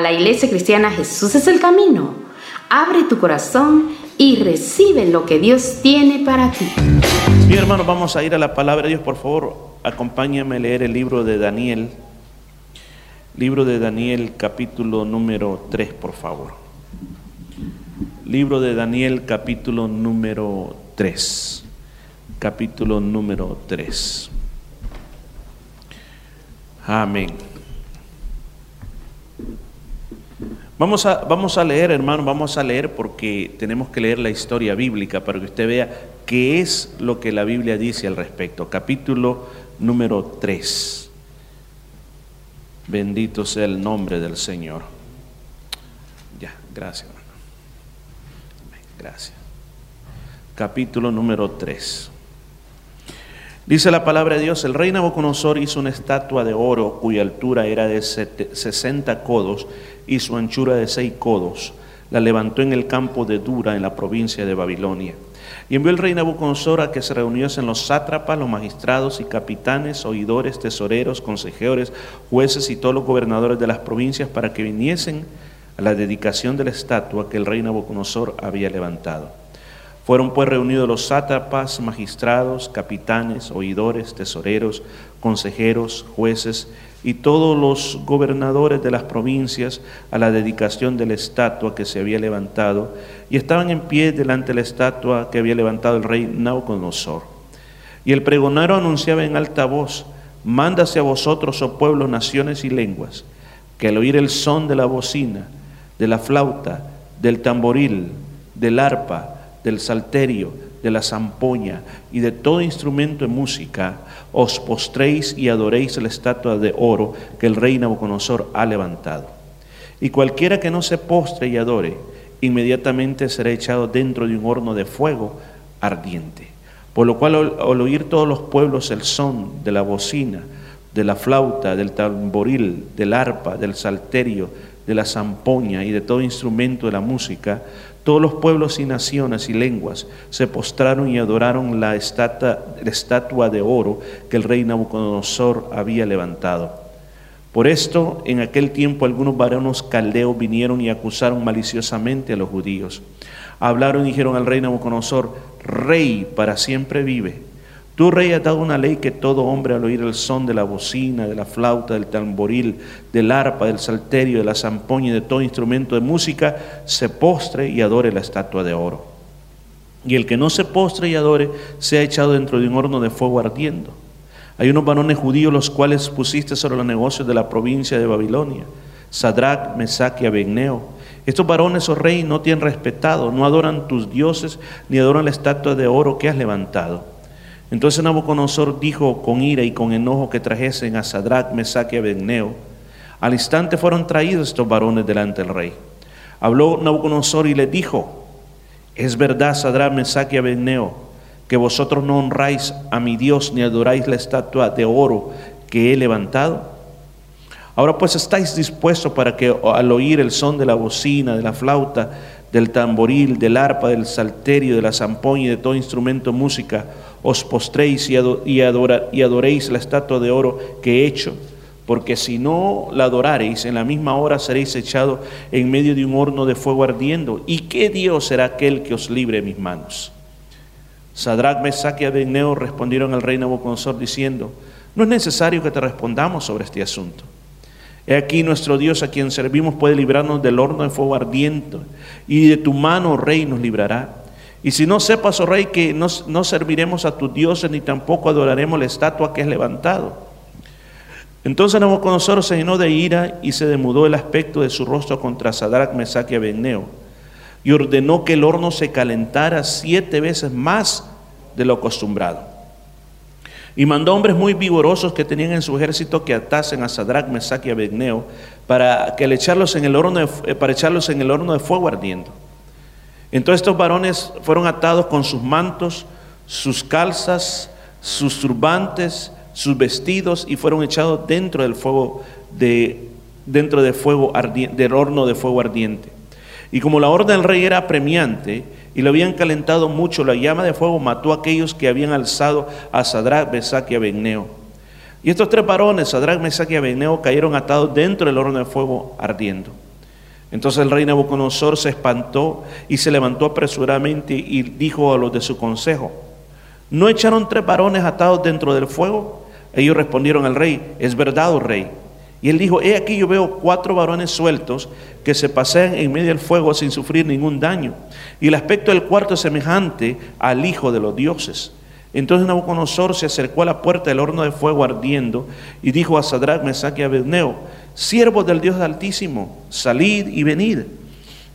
la iglesia cristiana Jesús es el camino. Abre tu corazón y recibe lo que Dios tiene para ti. Mi hermano, vamos a ir a la palabra de Dios. Por favor, acompáñame a leer el libro de Daniel. Libro de Daniel, capítulo número 3, por favor. Libro de Daniel, capítulo número 3. Capítulo número 3. Amén. Vamos a, vamos a leer, hermano, vamos a leer porque tenemos que leer la historia bíblica para que usted vea qué es lo que la Biblia dice al respecto. Capítulo número 3. Bendito sea el nombre del Señor. Ya, gracias, hermano. Gracias. Capítulo número 3. Dice la palabra de Dios, el rey Nabucodonosor hizo una estatua de oro cuya altura era de 60 codos y su anchura de 6 codos. La levantó en el campo de Dura, en la provincia de Babilonia. Y envió el rey Nabucodonosor a que se reuniesen los sátrapas, los magistrados y capitanes, oidores, tesoreros, consejeros, jueces y todos los gobernadores de las provincias para que viniesen a la dedicación de la estatua que el rey Nabucodonosor había levantado. Fueron pues reunidos los sátrapas, magistrados, capitanes, oidores, tesoreros, consejeros, jueces y todos los gobernadores de las provincias a la dedicación de la estatua que se había levantado, y estaban en pie delante de la estatua que había levantado el rey Nabucodonosor. Y el pregonero anunciaba en alta voz, mándase a vosotros, oh pueblos, naciones y lenguas, que al oír el son de la bocina, de la flauta, del tamboril, del arpa, del salterio, de la zampoña y de todo instrumento de música, os postréis y adoréis la estatua de oro que el rey Nabucodonosor ha levantado. Y cualquiera que no se postre y adore, inmediatamente será echado dentro de un horno de fuego ardiente. Por lo cual al oír todos los pueblos el son de la bocina, de la flauta, del tamboril, del arpa, del salterio, de la zampoña y de todo instrumento de la música, todos los pueblos y naciones y lenguas se postraron y adoraron la estatua, de oro que el rey Nabucodonosor había levantado. Por esto, en aquel tiempo algunos varones caldeos vinieron y acusaron maliciosamente a los judíos. Hablaron y dijeron al rey Nabucodonosor, Rey para siempre vive. Tú, rey, has dado una ley que todo hombre al oír el son de la bocina, de la flauta, del tamboril, del arpa, del salterio, de la zampoña y de todo instrumento de música, se postre y adore la estatua de oro. Y el que no se postre y adore, sea echado dentro de un horno de fuego ardiendo. Hay unos varones judíos los cuales pusiste sobre los negocios de la provincia de Babilonia, Sadrach, Mesach y Abednego. Estos varones, oh rey, no te han respetado, no adoran tus dioses, ni adoran la estatua de oro que has levantado. Entonces Nabucodonosor dijo con ira y con enojo que trajesen a Sadrach, Mesach y Abednego. Al instante fueron traídos estos varones delante del rey. Habló Nabucodonosor y le dijo, es verdad, Sadrach, Mesach y Abednego, que vosotros no honráis a mi Dios ni adoráis la estatua de oro que he levantado. Ahora pues estáis dispuestos para que al oír el son de la bocina, de la flauta, del tamboril, del arpa, del salterio, de la zampoña y de todo instrumento música, os postréis y, y adoréis la estatua de oro que he hecho, porque si no la adorareis, en la misma hora seréis echados en medio de un horno de fuego ardiendo. ¿Y qué Dios será aquel que os libre de mis manos? Sadrach, Mesach y Abednego respondieron al rey Nabucodonosor diciendo, no es necesario que te respondamos sobre este asunto. He aquí nuestro Dios a quien servimos puede librarnos del horno de fuego ardiente, y de tu mano, rey, nos librará. Y si no sepas, oh rey, que no, no serviremos a tus dioses ni tampoco adoraremos la estatua que has levantado. Entonces Nabucodonosor se llenó de ira y se demudó el aspecto de su rostro contra Sadrach, Mesach y Abednego y ordenó que el horno se calentara siete veces más de lo acostumbrado. Y mandó hombres muy vigorosos que tenían en su ejército que atasen a Sadrach, Mesach y Abednego para, que le echarlos en el horno de, para echarlos en el horno de fuego ardiendo. Entonces estos varones fueron atados con sus mantos, sus calzas, sus turbantes, sus vestidos y fueron echados dentro del fuego de dentro de fuego del horno de fuego ardiente. Y como la orden del rey era apremiante y lo habían calentado mucho, la llama de fuego mató a aquellos que habían alzado a Sadrach, Mesach y Abednego. Y estos tres varones, Sadrach, Mesach y Abednego, cayeron atados dentro del horno de fuego ardiendo. Entonces el rey Nabucodonosor se espantó y se levantó apresuradamente y dijo a los de su consejo, ¿no echaron tres varones atados dentro del fuego? Ellos respondieron al rey, es verdad, oh rey. Y él dijo, he aquí yo veo cuatro varones sueltos que se pasean en medio del fuego sin sufrir ningún daño. Y el aspecto del cuarto es semejante al Hijo de los dioses. Entonces Nabucodonosor se acercó a la puerta del horno de fuego ardiendo y dijo a Sadrach, Mesach y Abednego, siervos del Dios Altísimo, salid y venid.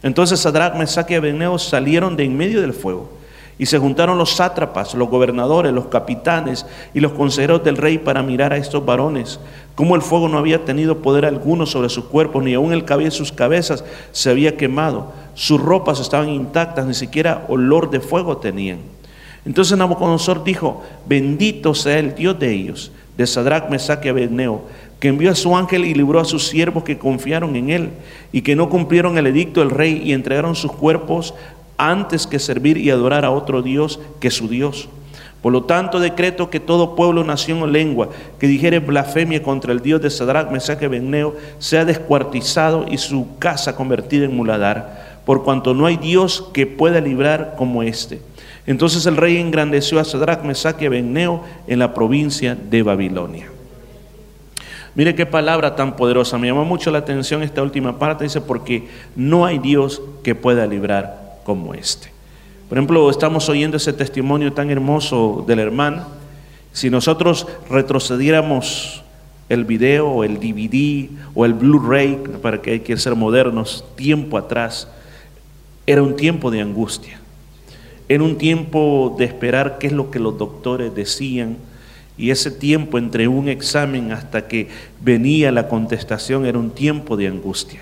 Entonces Sadrach, Mesach y Abednego salieron de en medio del fuego y se juntaron los sátrapas, los gobernadores, los capitanes y los consejeros del rey para mirar a estos varones, como el fuego no había tenido poder alguno sobre sus cuerpos, ni aun el cabello de sus cabezas se había quemado, sus ropas estaban intactas, ni siquiera olor de fuego tenían. Entonces Nabucodonosor dijo, bendito sea el Dios de ellos, de Sadrach, Mesach y Abednego, que envió a su ángel y libró a sus siervos que confiaron en él y que no cumplieron el edicto del rey y entregaron sus cuerpos antes que servir y adorar a otro Dios que su Dios. Por lo tanto, decreto que todo pueblo, nación o lengua que dijere blasfemia contra el Dios de Sadrach, Mesach y Abednego sea descuartizado y su casa convertida en muladar, por cuanto no hay Dios que pueda librar como este. Entonces el rey engrandeció a Sadrach, Mesach y Abednego en la provincia de Babilonia. Mire qué palabra tan poderosa. Me llamó mucho la atención esta última parte. Dice, porque no hay Dios que pueda librar como este. Por ejemplo, estamos oyendo ese testimonio tan hermoso del hermano. Si nosotros retrocediéramos el video el DVD o el Blu-ray, para que hay que ser modernos, tiempo atrás, era un tiempo de angustia. Era un tiempo de esperar qué es lo que los doctores decían, y ese tiempo entre un examen hasta que venía la contestación era un tiempo de angustia.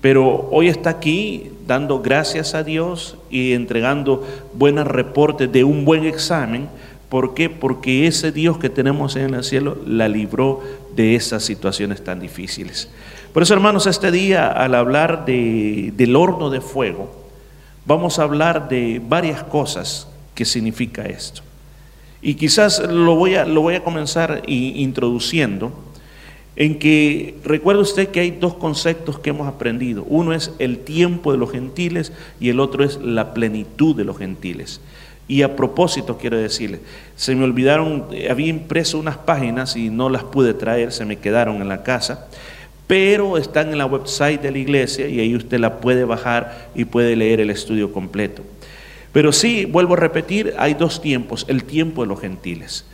Pero hoy está aquí dando gracias a Dios y entregando buenos reportes de un buen examen. ¿Por qué? Porque ese Dios que tenemos en el cielo la libró de esas situaciones tan difíciles. Por eso, hermanos, este día al hablar de, del horno de fuego, vamos a hablar de varias cosas que significa esto. Y quizás lo voy a, lo voy a comenzar introduciendo en que recuerde usted que hay dos conceptos que hemos aprendido. Uno es el tiempo de los gentiles y el otro es la plenitud de los gentiles. Y a propósito quiero decirle, se me olvidaron, había impreso unas páginas y no las pude traer, se me quedaron en la casa, pero están en la website de la iglesia y ahí usted la puede bajar y puede leer el estudio completo. Pero sí, vuelvo a repetir, hay dos tiempos, el tiempo de los gentiles.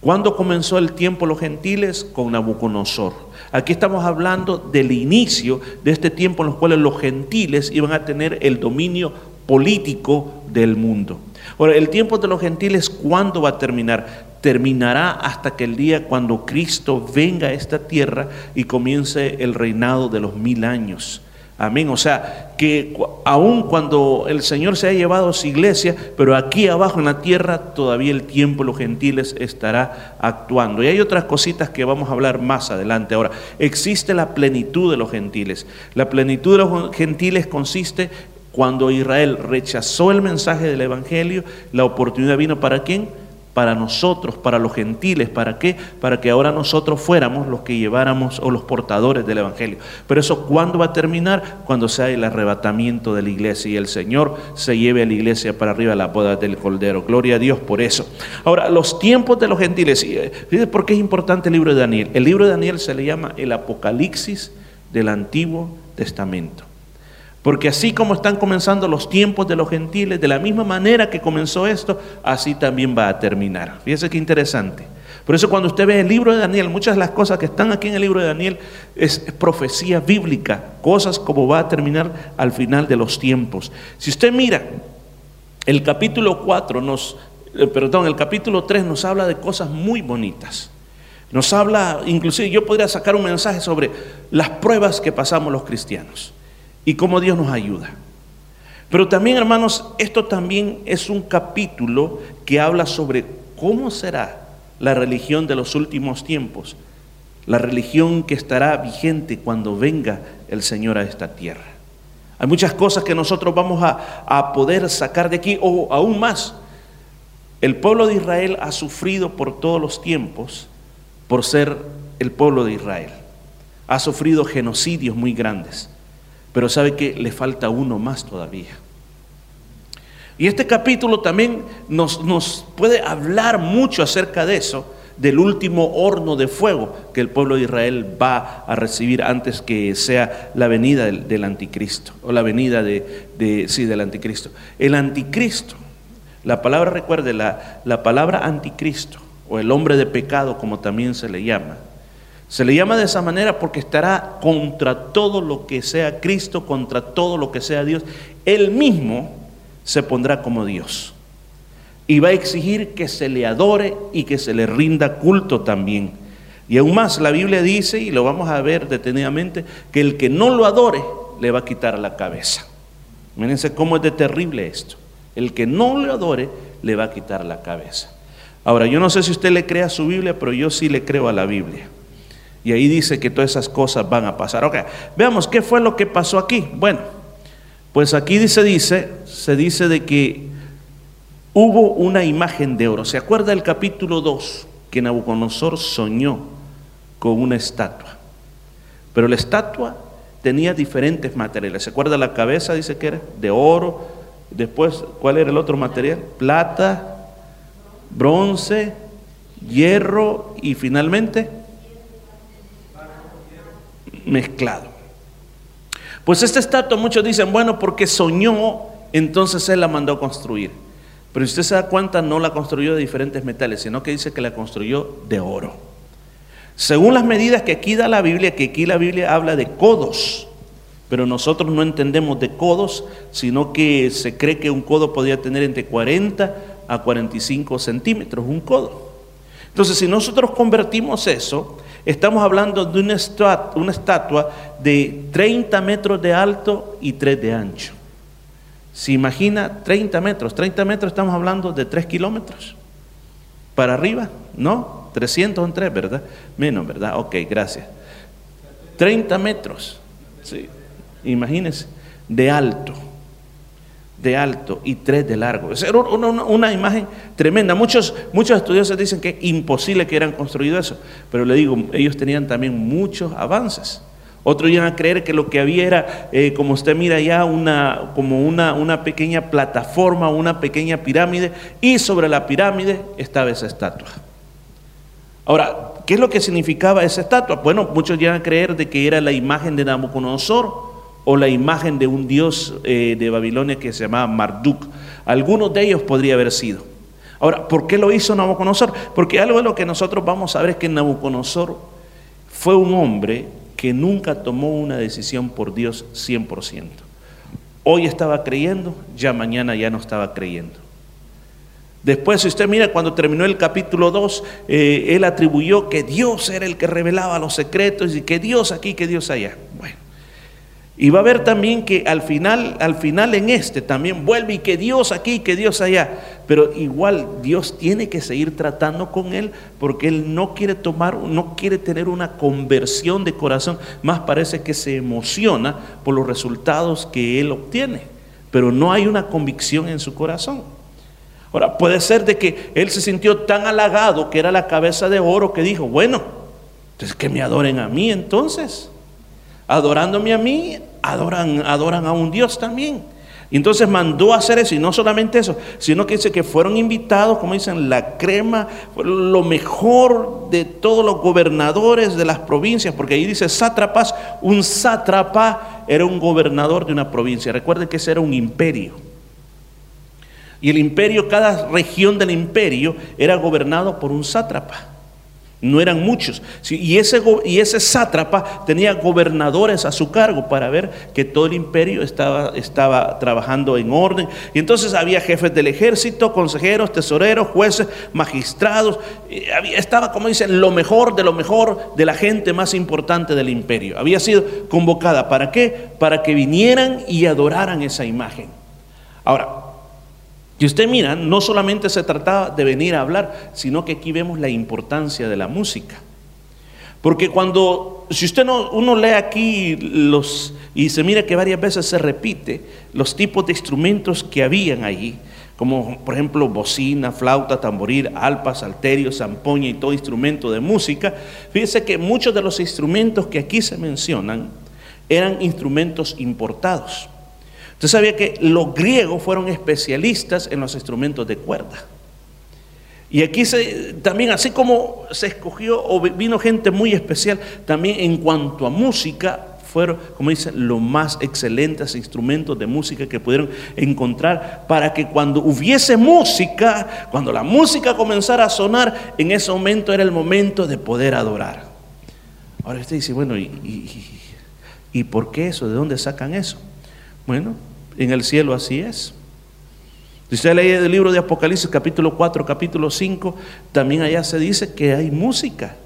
¿Cuándo comenzó el tiempo de los gentiles? Con Nabucodonosor. Aquí estamos hablando del inicio de este tiempo en los cuales los gentiles iban a tener el dominio político del mundo. Ahora, el tiempo de los gentiles, ¿cuándo va a terminar? Terminará hasta que el día cuando Cristo venga a esta tierra y comience el reinado de los mil años. Amén. O sea, que aun cuando el Señor se ha llevado a su iglesia, pero aquí abajo en la tierra todavía el tiempo los gentiles estará actuando. Y hay otras cositas que vamos a hablar más adelante. Ahora, existe la plenitud de los gentiles. La plenitud de los gentiles consiste cuando Israel rechazó el mensaje del Evangelio, la oportunidad vino para quién? Para nosotros, para los gentiles. ¿Para qué? Para que ahora nosotros fuéramos los que lleváramos o los portadores del Evangelio. Pero eso, ¿cuándo va a terminar? Cuando sea el arrebatamiento de la iglesia y el Señor se lleve a la iglesia para arriba a la boda del Cordero. Gloria a Dios por eso. Ahora, los tiempos de los gentiles. Eh, Fíjense por qué es importante el libro de Daniel. El libro de Daniel se le llama el Apocalipsis del Antiguo Testamento. Porque así como están comenzando los tiempos de los gentiles, de la misma manera que comenzó esto, así también va a terminar. Fíjese qué interesante. Por eso cuando usted ve el libro de Daniel, muchas de las cosas que están aquí en el libro de Daniel es, profecía bíblica, cosas como va a terminar al final de los tiempos. Si usted mira, el capítulo 4 nos, eh, perdón, el capítulo 3 nos habla de cosas muy bonitas. Nos habla, inclusive yo podría sacar un mensaje sobre las pruebas que pasamos los cristianos y cómo Dios nos ayuda. Pero también, hermanos, esto también es un capítulo que habla sobre cómo será la religión de los últimos tiempos, la religión que estará vigente cuando venga el Señor a esta tierra. Hay muchas cosas que nosotros vamos a, a poder sacar de aquí, o aún más. El pueblo de Israel ha sufrido por todos los tiempos por ser el pueblo de Israel. Ha sufrido genocidios muy grandes. Pero sabe que le falta uno más todavía. Y este capítulo también nos, nos puede hablar mucho acerca de eso, del último horno de fuego que el pueblo de Israel va a recibir antes que sea la venida del, anticristo, o la venida de, sí, del anticristo. El anticristo, la palabra, recuerde, la, la palabra anticristo, o el hombre de pecado, como también se le llama, se le llama de esa manera porque estará contra todo lo que sea Cristo, contra todo lo que sea Dios. Él mismo se pondrá como Dios y va a exigir que se le adore y que se le rinda culto también. Y aún más, la Biblia dice, y lo vamos a ver detenidamente, que el que no lo adore le va a quitar la cabeza. Mírense cómo es de terrible esto. El que no lo adore le va a quitar la cabeza. Ahora, yo no sé si usted le cree a su Biblia, pero yo sí le creo a la Biblia. Y ahí dice que todas esas cosas van a pasar. Ok, veamos qué fue lo que pasó aquí. Bueno, pues aquí dice, dice, se dice de que hubo una imagen de oro. ¿Se acuerda el capítulo 2 que Nabucodonosor soñó con una estatua? Pero la estatua tenía diferentes materiales. ¿Se acuerda la cabeza? Dice que era de oro. Después, ¿cuál era el otro material? Plata, bronce, hierro y finalmente mezclado. Pues esta estatua muchos dicen, bueno, porque soñó, entonces él la mandó construir. Pero si usted se da cuenta, no la construyó de diferentes metales, sino que dice que la construyó de oro. Según las medidas que aquí da la Biblia, que aquí la Biblia habla de codos, pero nosotros no entendemos de codos, sino que se cree que un codo podría tener entre 40 a 45 centímetros, un codo. Entonces, si nosotros convertimos eso, estamos hablando de una estatua, una estatua de 30 metros de alto y 3 de ancho. Si imagina 30 metros, 30 metros estamos hablando de 3 kilómetros. Para arriba, ¿no? 300 en 3, ¿verdad? Menos, ¿verdad? Ok, gracias. 30 metros, sí. Imagínense, de alto, de alto y 3 de largo. Es una, una, imagen tremenda. Muchos, muchos estudiosos dicen que es imposible que hubieran construido eso, pero le digo, ellos tenían también muchos avances. Otros iban a creer que lo que había era, eh, como usted mira ya, una, como una, una pequeña plataforma, una pequeña pirámide, y sobre la pirámide estaba esa estatua. Ahora, ¿qué es lo que significaba esa estatua? Bueno, muchos iban a creer de que era la imagen de Nabucodonosor o la imagen de un dios eh, de Babilonia que se llamaba Marduk. Algunos de ellos podría haber sido. Ahora, ¿por qué lo hizo Nabucodonosor? Porque algo de lo que nosotros vamos a ver es que Nabucodonosor fue un hombre que nunca tomó una decisión por Dios 100%. Hoy estaba creyendo, ya mañana ya no estaba creyendo. Después, si usted mira, cuando terminó el capítulo 2, eh, él atribuyó que Dios era el que revelaba los secretos y que Dios aquí, que Dios allá. Y va a ver también que al final, al final en este también vuelve y que Dios aquí, que Dios allá. Pero igual Dios tiene que seguir tratando con él porque él no quiere tomar, no quiere tener una conversión de corazón. Más parece que se emociona por los resultados que él obtiene. Pero no hay una convicción en su corazón. Ahora, puede ser de que él se sintió tan halagado que era la cabeza de oro que dijo, bueno, entonces que me adoren a mí entonces adorándome a mí, adoran, adoran a un Dios también. Entonces mandó a hacer eso, y no solamente eso, sino que dice que fueron invitados, como dicen, la crema, lo mejor de todos los gobernadores de las provincias, porque ahí dice sátrapas, un sátrapa era un gobernador de una provincia. Recuerden que ese era un imperio. Y el imperio, cada región del imperio era gobernado por un sátrapa no eran muchos. Y ese, y ese sátrapa tenía gobernadores a su cargo para ver que todo el imperio estaba, estaba trabajando en orden. Y entonces había jefes del ejército, consejeros, tesoreros, jueces, magistrados. Estaba, como dicen, lo mejor de lo mejor de la gente más importante del imperio. Había sido convocada. ¿Para qué? Para que vinieran y adoraran esa imagen. Ahora, y usted mira, no solamente se trataba de venir a hablar, sino que aquí vemos la importancia de la música. Porque cuando, si usted no, uno lee aquí los, y se mira que varias veces se repite los tipos de instrumentos que habían allí, como por ejemplo bocina, flauta, tamboril, alpa, salterio, zampoña y todo instrumento de música, fíjese que muchos de los instrumentos que aquí se mencionan eran instrumentos importados. Usted sabía que los griegos fueron especialistas en los instrumentos de cuerda. Y aquí también, así como se escogió o vino gente muy especial, también en cuanto a música, fueron, como dice, los más excelentes instrumentos de música que pudieron encontrar para que cuando hubiese música, cuando la música comenzara a sonar, en ese momento era el momento de poder adorar. Ahora usted dice, bueno, ¿y, y, por qué eso? ¿De dónde sacan eso? Bueno, en el cielo así es. Si usted lee el libro de Apocalipsis capítulo 4, capítulo 5, también allá se dice que hay música.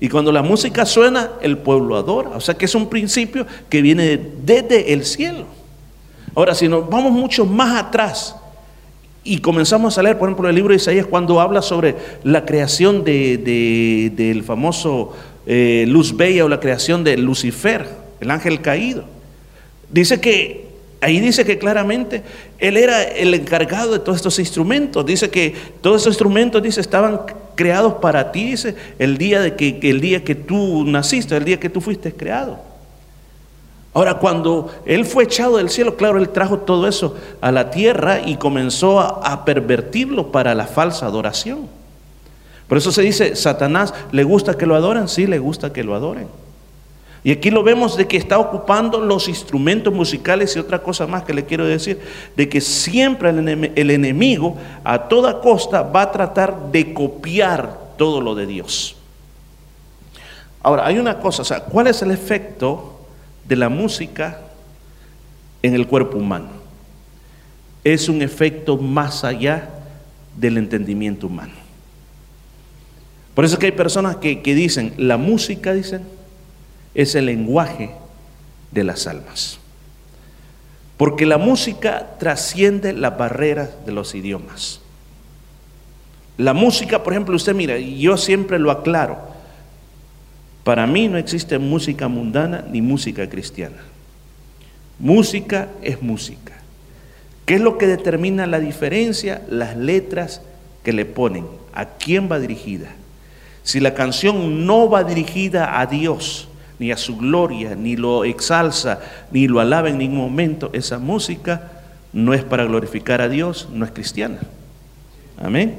Y cuando la música suena, el pueblo adora. O sea que es un principio que viene desde el cielo. Ahora, si nos vamos mucho más atrás y comenzamos a leer, por ejemplo, el libro de Isaías, cuando habla sobre la creación de, del famoso eh, Luz Bella o la creación de Lucifer, el ángel caído, dice que Ahí dice que claramente él era el encargado de todos estos instrumentos. Dice que todos estos instrumentos, dice, estaban creados para ti, dice, el día, de que, el día que tú naciste, el día que tú fuiste creado. Ahora, cuando él fue echado del cielo, claro, él trajo todo eso a la tierra y comenzó a, a pervertirlo para la falsa adoración. Por eso se dice, Satanás, ¿le gusta que lo adoren? Sí, le gusta que lo adoren. Y aquí lo vemos de que está ocupando los instrumentos musicales y otra cosa más que le quiero decir, de que siempre el, enemigo a toda costa va a tratar de copiar todo lo de Dios. Ahora, hay una cosa, o sea, ¿cuál es el efecto de la música en el cuerpo humano? Es un efecto más allá del entendimiento humano. Por eso es que hay personas que, que dicen, la música, dicen, es el lenguaje de las almas. Porque la música trasciende las barreras de los idiomas. La música, por ejemplo, usted mira, yo siempre lo aclaro, para mí no existe música mundana ni música cristiana. Música es música. ¿Qué es lo que determina la diferencia? Las letras que le ponen, a quién va dirigida. Si la canción no va dirigida a Dios, ni a su gloria, ni lo exalza, ni lo alaba en ningún momento, esa música no es para glorificar a Dios, no es cristiana. Amén.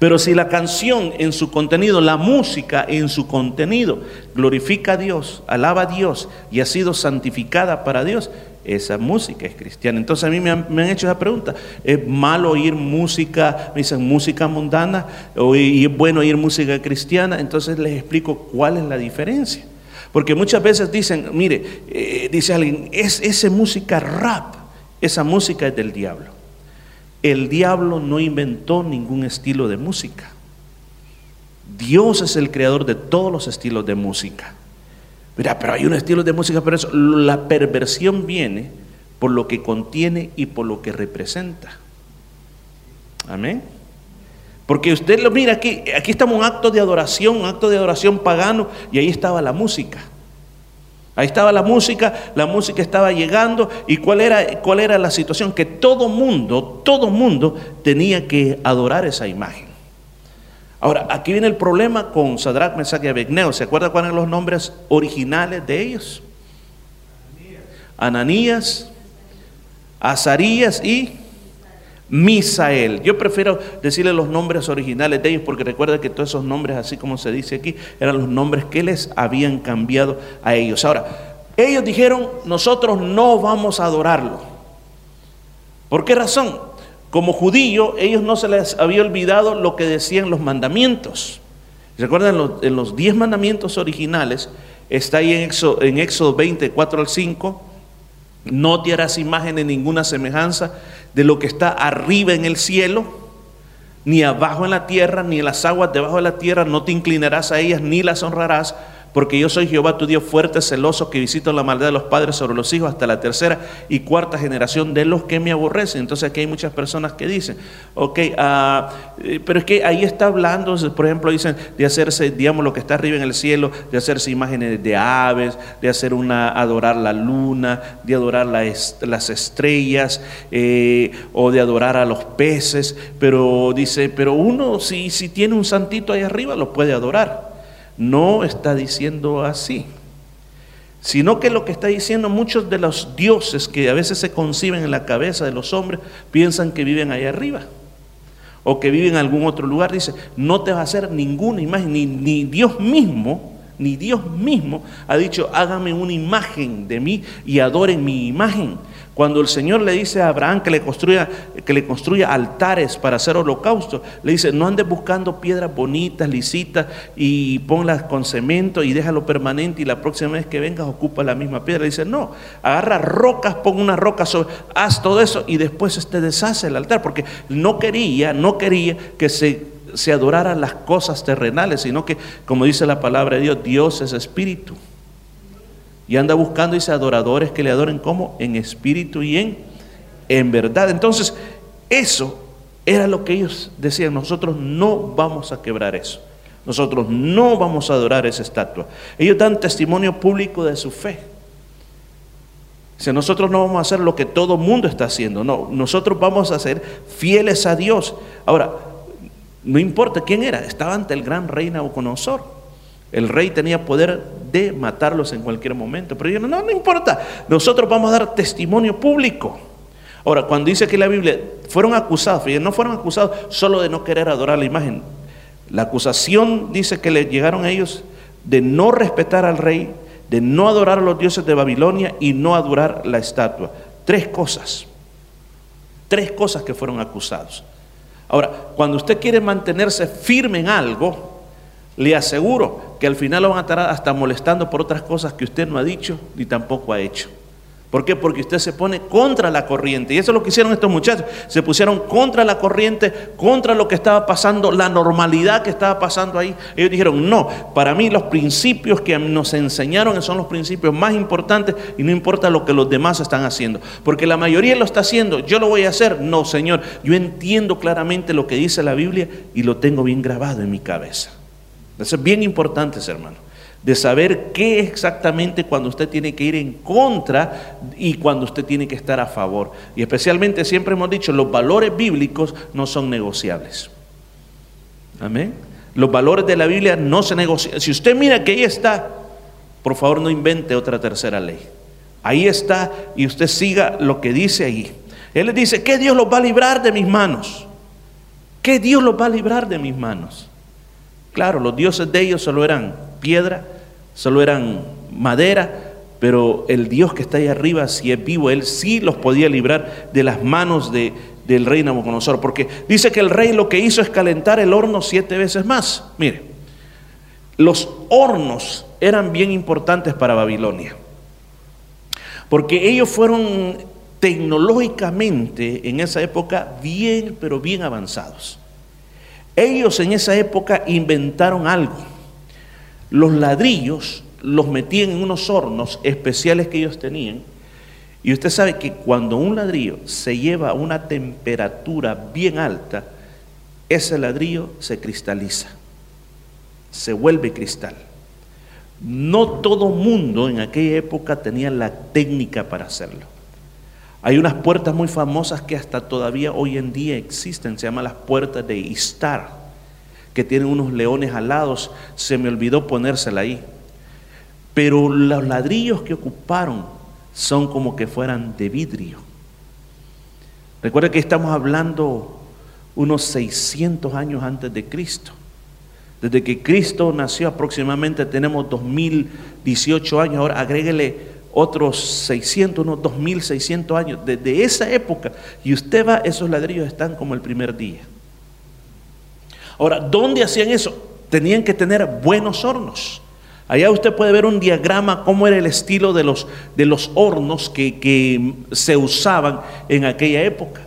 Pero si la canción en su contenido, la música en su contenido, glorifica a Dios, alaba a Dios y ha sido santificada para Dios, esa música es cristiana. Entonces a mí me han, hecho esa pregunta, ¿es malo oír música, me dicen música mundana, y es bueno oír música cristiana? Entonces les explico cuál es la diferencia. Porque muchas veces dicen, mire, eh, dice alguien, es esa música rap, esa música es del diablo. El diablo no inventó ningún estilo de música. Dios es el creador de todos los estilos de música. Mira, pero hay un estilo de música, pero eso, la perversión viene por lo que contiene y por lo que representa. Amén. Porque usted lo mira aquí, aquí estamos un acto de adoración, un acto de adoración pagano, y ahí estaba la música. Ahí estaba la música, la música estaba llegando, y cuál era, cuál era la situación, que todo mundo, todo mundo tenía que adorar esa imagen. Ahora, aquí viene el problema con Sadrach, Mesach y Abednego. ¿Se acuerdan cuáles son los nombres originales de ellos? Ananías, Azarías y Misael. Yo prefiero decirle los nombres originales de ellos porque recuerda que todos esos nombres, así como se dice aquí, eran los nombres que les habían cambiado a ellos. Ahora, ellos dijeron, nosotros no vamos a adorarlo. ¿Por qué razón? Como judío, ellos no se les había olvidado lo que decían los mandamientos. ¿Recuerdan en los diez mandamientos originales? Está ahí en Éxodo, en Éxodo 24 al 5. No te harás imagen de ninguna semejanza de lo que está arriba en el cielo, ni abajo en la tierra, ni en las aguas debajo de la tierra. No te inclinarás a ellas, ni las honrarás porque yo soy Jehová tu Dios fuerte, celoso, que visito la maldad de los padres sobre los hijos hasta la tercera y cuarta generación de los que me aborrecen. Entonces aquí hay muchas personas que dicen, ok, eh, pero es que ahí está hablando, por ejemplo, dicen de hacerse, digamos, lo que está arriba en el cielo, de hacerse imágenes de aves, de hacer una, adorar la luna, de adorar las estrellas, eh, o de adorar a los peces, pero dice, pero uno si, si tiene un santito ahí arriba, lo puede adorar. No está diciendo así. sino que lo que está diciendo muchos de los dioses que a veces se conciben en la cabeza de los hombres piensan que viven ahí arriba o que viven en algún otro lugar. Dice, no te va a hacer ninguna imagen, ni, ni Dios mismo, ni Dios mismo ha dicho, hágame una imagen de mí y adoren mi imagen. Cuando el Señor le dice a Abraham que le construya, que le construya altares para hacer holocausto, le dice, no andes buscando piedras bonitas, lisitas, y ponlas con cemento y déjalo permanente y la próxima vez que vengas ocupa la misma piedra. Le dice, no, agarra rocas, pon una roca sobre, haz todo eso y después te este deshace el altar, porque no quería, no quería que se, se adoraran las cosas terrenales, sino que, como dice la palabra de Dios, Dios es espíritu. Y anda buscando, dice, adoradores que le adoren como en espíritu y en, en verdad. Entonces, eso era lo que ellos decían, nosotros no vamos a quebrar eso. Nosotros no vamos a adorar esa estatua. Ellos dan testimonio público de su fe. Si nosotros no vamos a hacer lo que todo mundo está haciendo, no, nosotros vamos a ser fieles a Dios. Ahora, no importa quién era, estaba ante el gran rey Nabucodonosor. El rey tenía poder de matarlos en cualquier momento. Pero yo no, no importa. Nosotros vamos a dar testimonio público. Ahora, cuando dice que la Biblia fueron acusados, fíjense, no fueron acusados solo de no querer adorar la imagen. La acusación dice que le llegaron a ellos de no respetar al rey, de no adorar a los dioses de Babilonia y no adorar la estatua. Tres cosas. Tres cosas que fueron acusados. Ahora, cuando usted quiere mantenerse firme en algo, le aseguro que al final lo van a estar hasta molestando por otras cosas que usted no ha dicho ni tampoco ha hecho. ¿Por qué? Porque usted se pone contra la corriente. Y eso es lo que hicieron estos muchachos. Se pusieron contra la corriente, contra lo que estaba pasando, la normalidad que estaba pasando ahí. Ellos dijeron, no, para mí los principios que nos enseñaron son los principios más importantes y no importa lo que los demás están haciendo. Porque la mayoría lo está haciendo, yo lo voy a hacer. No, Señor, yo entiendo claramente lo que dice la Biblia y lo tengo bien grabado en mi cabeza. Eso es bien importante, hermano, de saber qué exactamente cuando usted tiene que ir en contra y cuando usted tiene que estar a favor. Y especialmente siempre hemos dicho, los valores bíblicos no son negociables. Amén. Los valores de la Biblia no se negocian. Si usted mira que ahí está, por favor no invente otra tercera ley. Ahí está y usted siga lo que dice ahí. Él le dice, ¿qué Dios los va a librar de mis manos? ¿Qué Dios los va a librar de mis manos? Claro, los dioses de ellos solo eran piedra, solo eran madera, pero el Dios que está ahí arriba, si es vivo, Él sí los podía librar de las manos de, del rey Nabucodonosor, porque dice que el rey lo que hizo es calentar el horno siete veces más. Mire, los hornos eran bien importantes para Babilonia, porque ellos fueron tecnológicamente en esa época bien, pero bien avanzados. Ellos en esa época inventaron algo. Los ladrillos los metían en unos hornos especiales que ellos tenían. Y usted sabe que cuando un ladrillo se lleva a una temperatura bien alta, ese ladrillo se cristaliza, se vuelve cristal. No todo mundo en aquella época tenía la técnica para hacerlo. Hay unas puertas muy famosas que hasta todavía hoy en día existen, se llaman las puertas de Istar, que tienen unos leones alados, se me olvidó ponérsela ahí. Pero los ladrillos que ocuparon son como que fueran de vidrio. Recuerda que estamos hablando unos 600 años antes de Cristo. Desde que Cristo nació aproximadamente tenemos 2018 años. Ahora agréguele otros 600, unos 2600 años, desde esa época, y usted va, esos ladrillos están como el primer día. Ahora, ¿dónde hacían eso? Tenían que tener buenos hornos. Allá usted puede ver un diagrama, cómo era el estilo de los, de los hornos que, que se usaban en aquella época.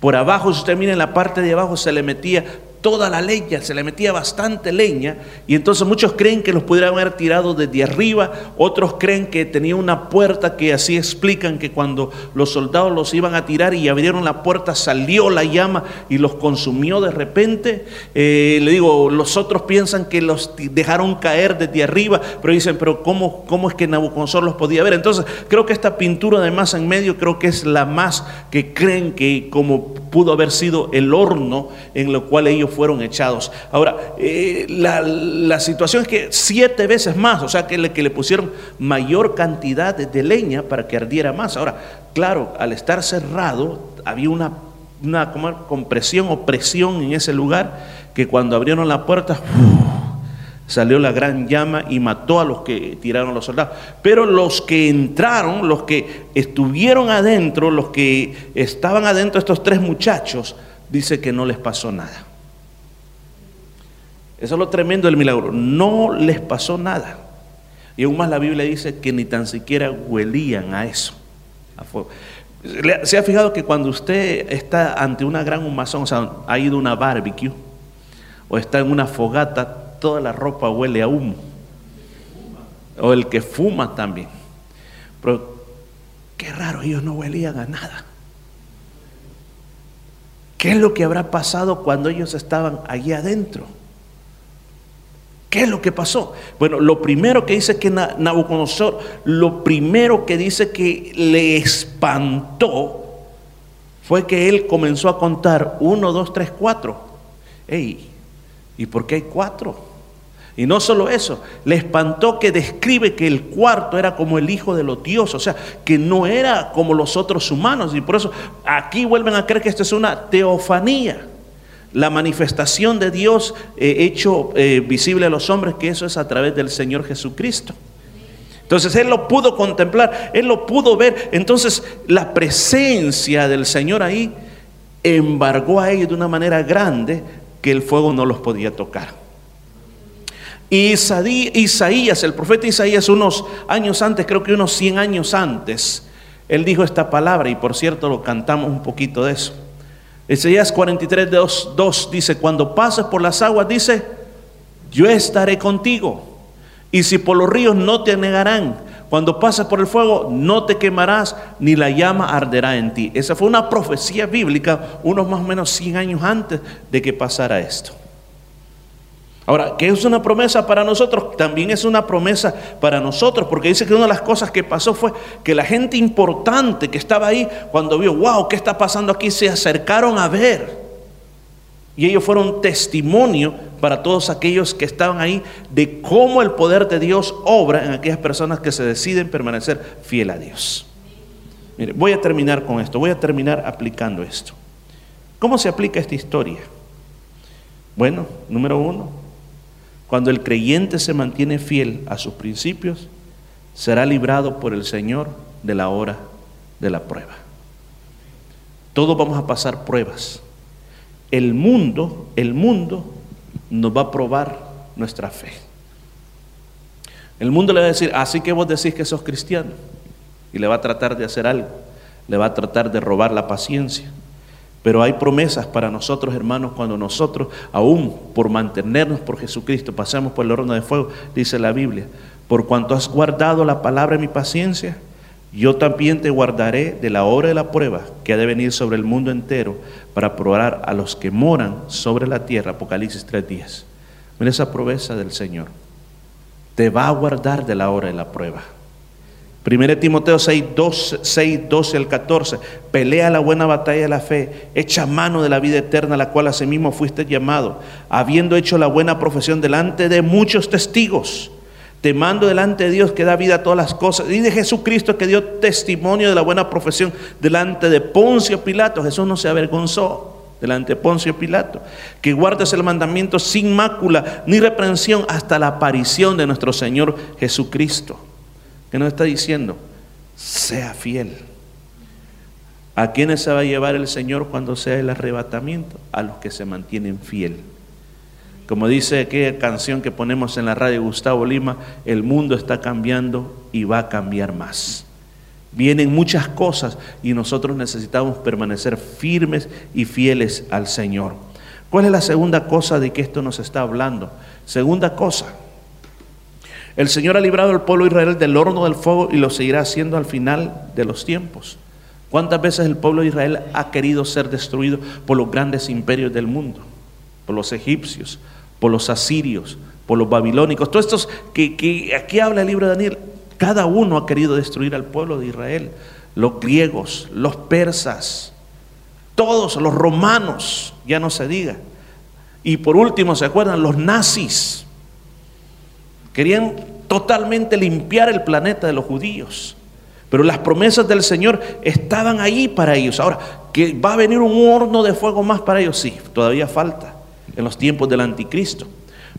Por abajo, si usted mira en la parte de abajo, se le metía toda la leña, se le metía bastante leña y entonces muchos creen que los pudieran haber tirado desde arriba, otros creen que tenía una puerta que así explican que cuando los soldados los iban a tirar y abrieron la puerta salió la llama y los consumió de repente. Eh, le digo, los otros piensan que los dejaron caer desde arriba, pero dicen, pero ¿cómo, cómo es que Nabucodonosor los podía ver? Entonces creo que esta pintura además en medio creo que es la más que creen que como pudo haber sido el horno en lo cual ellos fueron echados. Ahora, eh, la, situación es que siete veces más, o sea, que le, que le pusieron mayor cantidad de, leña para que ardiera más. Ahora, claro, al estar cerrado, había una, una compresión o presión en ese lugar que cuando abrieron la puerta, salió la gran llama y mató a los que tiraron los soldados. Pero los que entraron, los que estuvieron adentro, los que estaban adentro, estos tres muchachos, dice que no les pasó nada. Eso es lo tremendo del milagro. No les pasó nada. Y aún más la Biblia dice que ni tan siquiera huelían a eso. ¿Se ha fijado que cuando usted está ante una gran humazón, o sea, ha ido a una barbecue, o está en una fogata, toda la ropa huele a humo. O el que fuma también. Pero qué raro, ellos no huelían a nada. ¿Qué es lo que habrá pasado cuando ellos estaban allí adentro? ¿Qué es lo que pasó? Bueno, lo primero que dice que Nabucodonosor, lo primero que dice que le espantó fue que él comenzó a contar uno, dos, tres, cuatro. Ey, ¿y por qué hay cuatro? Y no solo eso, le espantó que describe que el cuarto era como el hijo de los dioses, o sea, que no era como los otros humanos. Y por eso aquí vuelven a creer que esto es una teofanía, la manifestación de Dios eh, hecho eh, visible a los hombres, que eso es a través del Señor Jesucristo. Entonces él lo pudo contemplar, él lo pudo ver. Entonces la presencia del Señor ahí embargó a ellos de una manera grande que el fuego no los podía tocar. Isaías, el profeta Isaías, unos años antes, creo que unos 100 años antes, él dijo esta palabra y por cierto lo cantamos un poquito de eso. Isaías 43, 2, dice, cuando pases por las aguas, dice, yo estaré contigo. Y si por los ríos no te negarán, cuando pases por el fuego no te quemarás, ni la llama arderá en ti. Esa fue una profecía bíblica unos más o menos 100 años antes de que pasara esto. Ahora, ¿qué es una promesa para nosotros? También es una promesa para nosotros, porque dice que una de las cosas que pasó fue que la gente importante que estaba ahí, cuando vio, wow, ¿qué está pasando aquí? Se acercaron a ver. Y ellos fueron testimonio para todos aquellos que estaban ahí de cómo el poder de Dios obra en aquellas personas que se deciden permanecer fiel a Dios. Mire, voy a terminar con esto, voy a terminar aplicando esto. ¿Cómo se aplica esta historia? Bueno, número uno, cuando el creyente se mantiene fiel a sus principios, será librado por el Señor de la hora de la prueba. Todos vamos a pasar pruebas. El mundo, el mundo nos va a probar nuestra fe. El mundo le va a decir, así que vos decís que sos cristiano. Y le va a tratar de hacer algo. Le va a tratar de robar la paciencia. Pero hay promesas para nosotros, hermanos, cuando nosotros, aún por mantenernos por Jesucristo, pasamos por el horno de fuego, dice la Biblia, por cuanto has guardado la palabra de mi paciencia, yo también te guardaré de la hora de la prueba que ha de venir sobre el mundo entero para probar a los que moran sobre la tierra. Apocalipsis 3.10. Mira esa promesa del Señor. Te va a guardar de la hora de la prueba. 1 Timoteo 6, 12, al 14. Pelea la buena batalla de la fe. Echa mano de la vida eterna, a la cual asimismo fuiste llamado, habiendo hecho la buena profesión delante de muchos testigos. Te mando delante de Dios que da vida a todas las cosas. Y de Jesucristo que dio testimonio de la buena profesión delante de Poncio Pilato. Jesús no se avergonzó delante de Poncio Pilato. Que guardes el mandamiento sin mácula ni reprensión hasta la aparición de nuestro Señor Jesucristo que nos está diciendo, sea fiel. ¿A quiénes se va a llevar el Señor cuando sea el arrebatamiento? A los que se mantienen fiel. Como dice aquella canción que ponemos en la radio Gustavo Lima, el mundo está cambiando y va a cambiar más. Vienen muchas cosas y nosotros necesitamos permanecer firmes y fieles al Señor. ¿Cuál es la segunda cosa de que esto nos está hablando? Segunda cosa, el Señor ha librado al pueblo de Israel del horno del fuego y lo seguirá haciendo al final de los tiempos. ¿Cuántas veces el pueblo de Israel ha querido ser destruido por los grandes imperios del mundo? Por los egipcios, por los asirios, por los babilónicos. Todos estos que, que aquí habla el libro de Daniel, cada uno ha querido destruir al pueblo de Israel. Los griegos, los persas, todos, los romanos, ya no se diga. Y por último, ¿se acuerdan? Los nazis querían totalmente limpiar el planeta de los judíos. Pero las promesas del Señor estaban ahí para ellos. Ahora, que va a venir un horno de fuego más para ellos, sí, todavía falta en los tiempos del anticristo.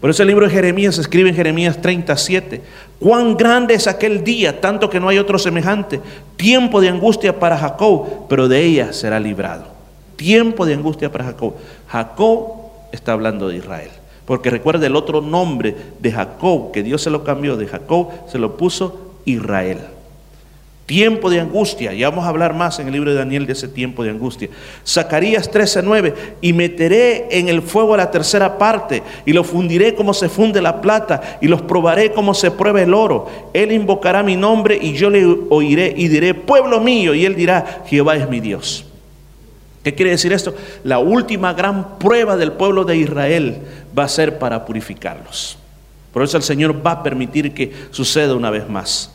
Por eso el libro de Jeremías se escribe en Jeremías 37. Cuán grande es aquel día, tanto que no hay otro semejante. Tiempo de angustia para Jacob, pero de ella será librado. Tiempo de angustia para Jacob. Jacob está hablando de Israel. Porque recuerda el otro nombre de Jacob, que Dios se lo cambió de Jacob, se lo puso Israel tiempo de angustia. Ya vamos a hablar más en el libro de Daniel de ese tiempo de angustia. Zacarías 13:9, y meteré en el fuego la tercera parte, y lo fundiré como se funde la plata, y los probaré como se prueba el oro. Él invocará mi nombre, y yo le oiré y diré, pueblo mío, y él dirá, Jehová es mi Dios. ¿Qué quiere decir esto? La última gran prueba del pueblo de Israel va a ser para purificarlos. Por eso el Señor va a permitir que suceda una vez más.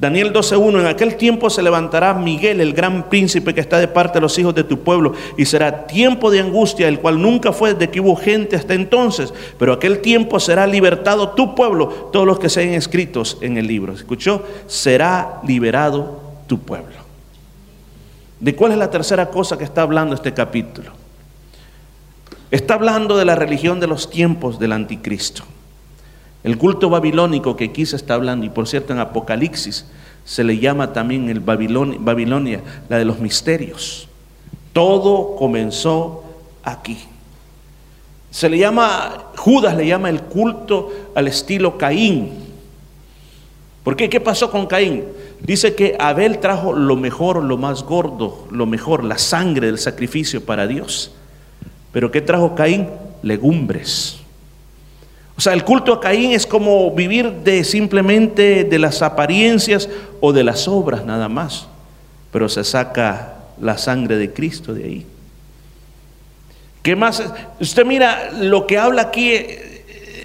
Daniel 12.1, en aquel tiempo se levantará Miguel, el gran príncipe que está de parte de los hijos de tu pueblo, y será tiempo de angustia, el cual nunca fue de que hubo gente hasta entonces, pero aquel tiempo será libertado tu pueblo, todos los que sean escritos en el libro. ¿Escuchó? Será liberado tu pueblo. ¿De cuál es la tercera cosa que está hablando este capítulo? Está hablando de la religión de los tiempos del anticristo. El culto babilónico que aquí se está hablando, y por cierto en Apocalipsis se le llama también el Babilonia, la de los misterios. Todo comenzó aquí. Se le llama, Judas le llama el culto al estilo Caín. ¿Por qué? ¿Qué pasó con Caín? Dice que Abel trajo lo mejor, lo más gordo, lo mejor, la sangre del sacrificio para Dios. Pero ¿qué trajo Caín? Legumbres. O sea, el culto a Caín es como vivir de simplemente de las apariencias o de las obras nada más. Pero se saca la sangre de Cristo de ahí. ¿Qué más? Usted mira lo que habla aquí,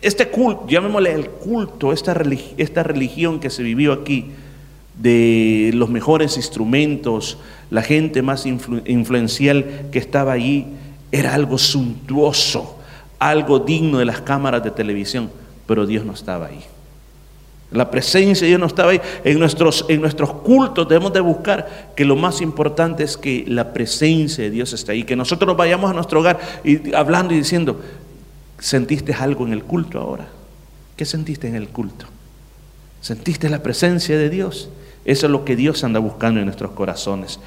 este culto, llamémosle el culto, esta, esta religión que se vivió aquí, de los mejores instrumentos, la gente más influencial que estaba allí, era algo suntuoso algo digno de las cámaras de televisión, pero Dios no estaba ahí. La presencia de Dios no estaba ahí. En nuestros, en nuestros cultos debemos de buscar que lo más importante es que la presencia de Dios esté ahí. Que nosotros vayamos a nuestro hogar y hablando y diciendo, ¿sentiste algo en el culto ahora? ¿Qué sentiste en el culto? ¿Sentiste la presencia de Dios? Eso es lo que Dios anda buscando en nuestros corazones.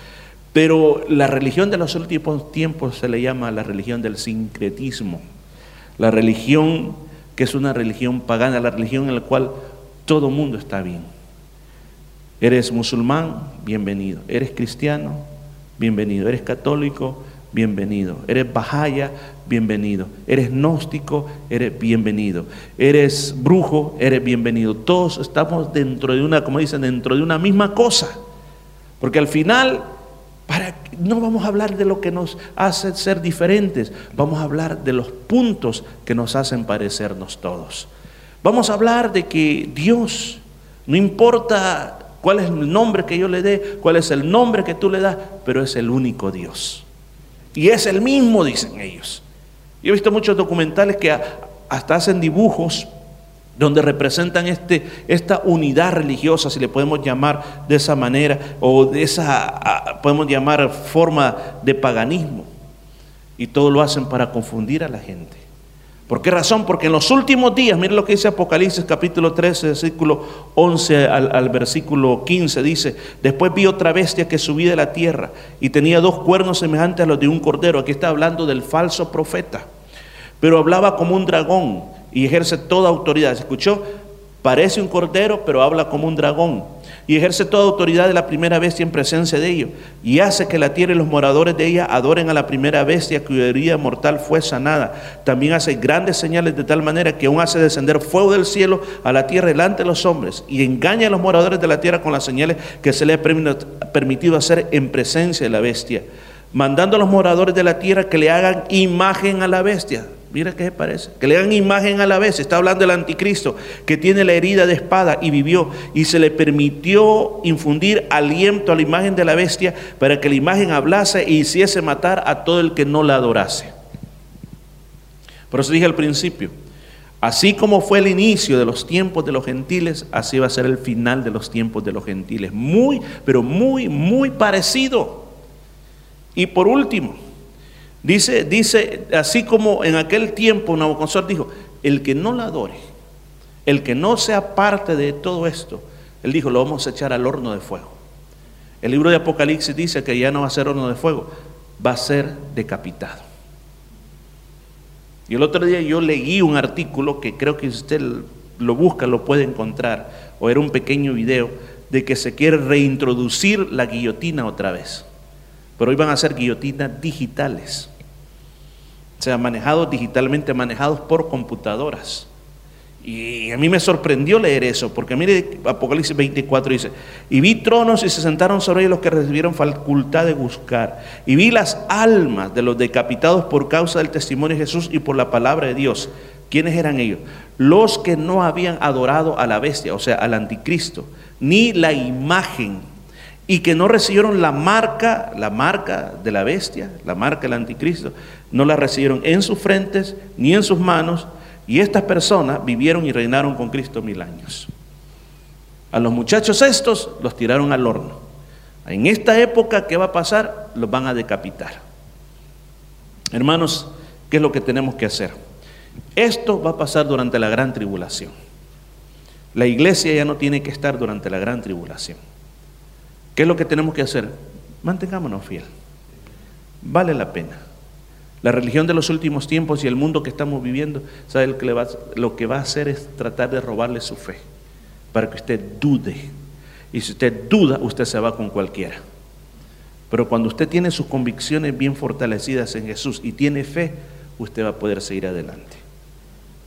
Pero la religión de los últimos tiempos se le llama la religión del sincretismo. La religión que es una religión pagana, la religión en la cual todo mundo está bien. Eres musulmán, bienvenido. Eres cristiano, bienvenido. Eres católico. Eres bajaya, bienvenido. Eres gnóstico, eres bienvenido. Eres brujo, eres bienvenido. Todos estamos dentro de una, como dicen, dentro de una misma cosa. Porque al final para, no vamos a hablar de lo que nos hace ser diferentes, vamos a hablar de los puntos que nos hacen parecernos todos. Vamos a hablar de que Dios, no importa cuál es el nombre que yo le dé, cuál es el nombre que tú le das, pero es el único Dios. Y es el mismo, dicen ellos. Yo he visto muchos documentales que hasta hacen dibujos donde representan este, esta unidad religiosa, si le podemos llamar de esa manera, o de esa, podemos llamar forma de paganismo. Y todo lo hacen para confundir a la gente. ¿Por qué razón? Porque en los últimos días, miren lo que dice Apocalipsis capítulo 13, versículo 11 al, al, versículo 15, dice, después vi otra bestia que subía de la tierra y tenía dos cuernos semejantes a los de un cordero. Aquí está hablando del falso profeta, pero hablaba como un dragón y ejerce toda autoridad. ¿Se escuchó? Parece un cordero, pero habla como un dragón. Y ejerce toda autoridad de la primera bestia en presencia de ellos. Y hace que la tierra y los moradores de ella adoren a la primera bestia cuya herida mortal fue sanada. También hace grandes señales de tal manera que aún hace descender fuego del cielo a la tierra delante de los hombres. Y engaña a los moradores de la tierra con las señales que se le ha permitido hacer en presencia de la bestia. Mandando a los moradores de la tierra que le hagan imagen a la bestia. Mira qué parece. Que le dan imagen a la vez. Está hablando del anticristo que tiene la herida de espada y vivió. Y se le permitió infundir aliento a la imagen de la bestia para que la imagen hablase e hiciese matar a todo el que no la adorase. Por eso dije al principio, así como fue el inicio de los tiempos de los gentiles, así va a ser el final de los tiempos de los gentiles. Muy, pero muy, muy parecido. Y por último, dice, dice, así como en aquel tiempo Nabucodonosor dijo, el que no la adore, el que no sea parte de todo esto, él dijo, lo vamos a echar al horno de fuego. El libro de Apocalipsis dice que ya no va a ser horno de fuego, va a ser decapitado. Y el otro día yo leí un artículo que creo que si usted lo busca lo puede encontrar, o era un pequeño video, de que se quiere reintroducir la guillotina otra vez. Pero hoy van a ser guillotinas digitales, o sea, manejados digitalmente, manejados por computadoras. Y a mí me sorprendió leer eso, porque mire Apocalipsis 24 dice, y vi tronos y se sentaron sobre ellos los que recibieron facultad de buscar, y vi las almas de los decapitados por causa del testimonio de Jesús y por la palabra de Dios. ¿Quiénes eran ellos? Los que no habían adorado a la bestia, o sea, al anticristo, ni la imagen, y que no recibieron la marca, la marca de la bestia, la marca del anticristo, no la recibieron en sus frentes ni en sus manos, y estas personas vivieron y reinaron con Cristo mil años. A los muchachos estos los tiraron al horno. En esta época, ¿qué va a pasar? Los van a decapitar. Hermanos, ¿qué es lo que tenemos que hacer? Esto va a pasar durante la gran tribulación. La iglesia ya no tiene que estar durante la gran tribulación. ¿Qué es lo que tenemos que hacer? Mantengámonos fiel. Vale la pena. La religión de los últimos tiempos y el mundo que estamos viviendo, ¿sabe lo que, va, lo que va a hacer es tratar de robarle su fe, para que usted dude. Y si usted duda, usted se va con cualquiera. Pero cuando usted tiene sus convicciones bien fortalecidas en Jesús y tiene fe, usted va a poder seguir adelante.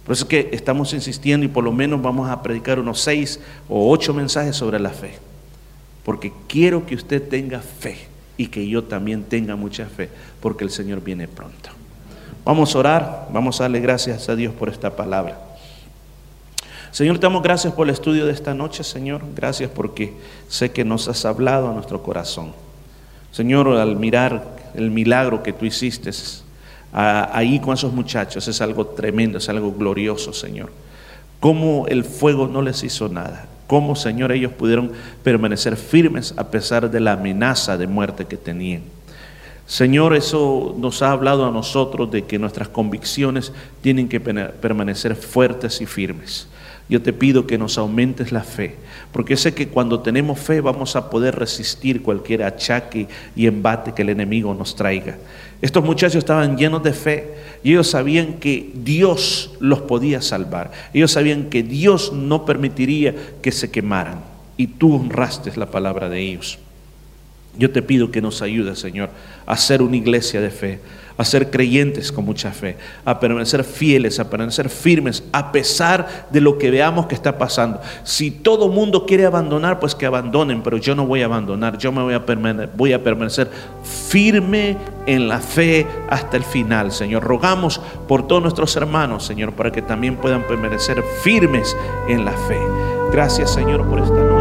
Por eso es que estamos insistiendo y por lo menos vamos a predicar unos seis o ocho mensajes sobre la fe. Porque quiero que usted tenga fe y que yo también tenga mucha fe, porque el Señor viene pronto. Vamos a orar, vamos a darle gracias a Dios por esta palabra. Señor, te damos gracias por el estudio de esta noche, Señor. Gracias porque sé que nos has hablado a nuestro corazón. Señor, al mirar el milagro que tú hiciste ahí con esos muchachos, es algo tremendo, es algo glorioso, Señor. Cómo el fuego no les hizo nada cómo, Señor, ellos pudieron permanecer firmes a pesar de la amenaza de muerte que tenían. Señor, eso nos ha hablado a nosotros de que nuestras convicciones tienen que permanecer fuertes y firmes. Yo te pido que nos aumentes la fe, porque sé que cuando tenemos fe vamos a poder resistir cualquier achaque y embate que el enemigo nos traiga. Estos muchachos estaban llenos de fe y ellos sabían que Dios los podía salvar. Ellos sabían que Dios no permitiría que se quemaran. Y tú honraste la palabra de ellos. Yo te pido que nos ayudes, Señor, a ser una iglesia de fe, a ser creyentes con mucha fe, a permanecer fieles, a permanecer firmes, a pesar de lo que veamos que está pasando. Si todo mundo quiere abandonar, pues que abandonen, pero yo no voy a abandonar, yo me voy a, permanecer, voy a permanecer firme en la fe hasta el final, Señor. Rogamos por todos nuestros hermanos, Señor, para que también puedan permanecer firmes en la fe. Gracias, Señor, por esta noche.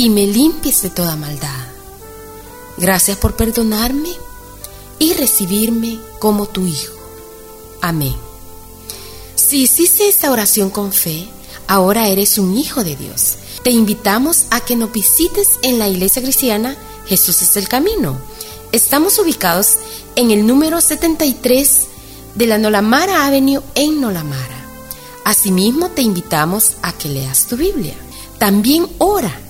y me limpies de toda maldad. Gracias por perdonarme y recibirme como tu Hijo. Amén. Si hiciste esta oración con fe, ahora eres un hijo de Dios. Te invitamos a que nos visites en la iglesia cristiana Jesús es el Camino. Estamos ubicados en el número 73 de la Nolamara Avenue en Nolamara. Asimismo, te invitamos a que leas tu Biblia. También ora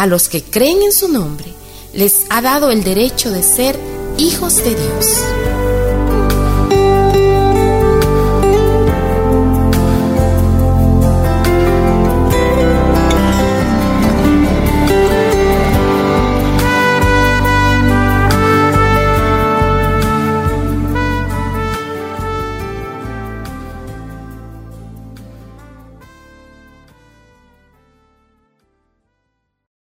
a los que creen en su nombre, les ha dado el derecho de ser hijos de Dios.